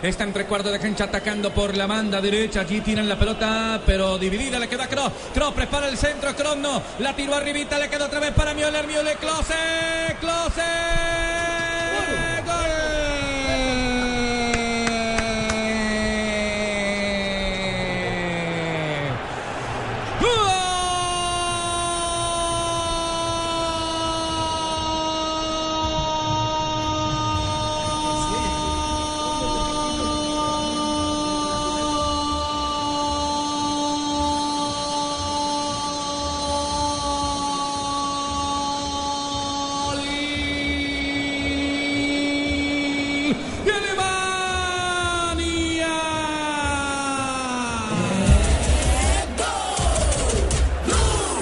Está entre cuarto de cancha atacando por la banda derecha. Allí tiran la pelota, pero dividida. Le queda Kroos. Kroos prepara el centro. Kroos no. La tiró arribita. Le queda otra vez para Müller. Müller. Klose. Klose.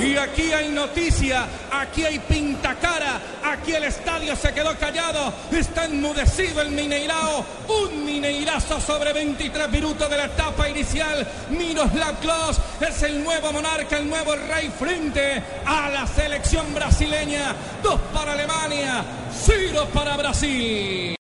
Y aquí hay noticia, aquí hay pintacara, aquí el estadio se quedó callado, está enmudecido el Mineirao, un Mineirazo sobre 23 minutos de la etapa inicial, Miroslav Klose es el nuevo monarca, el nuevo rey frente a la selección brasileña, dos para Alemania, cero para Brasil.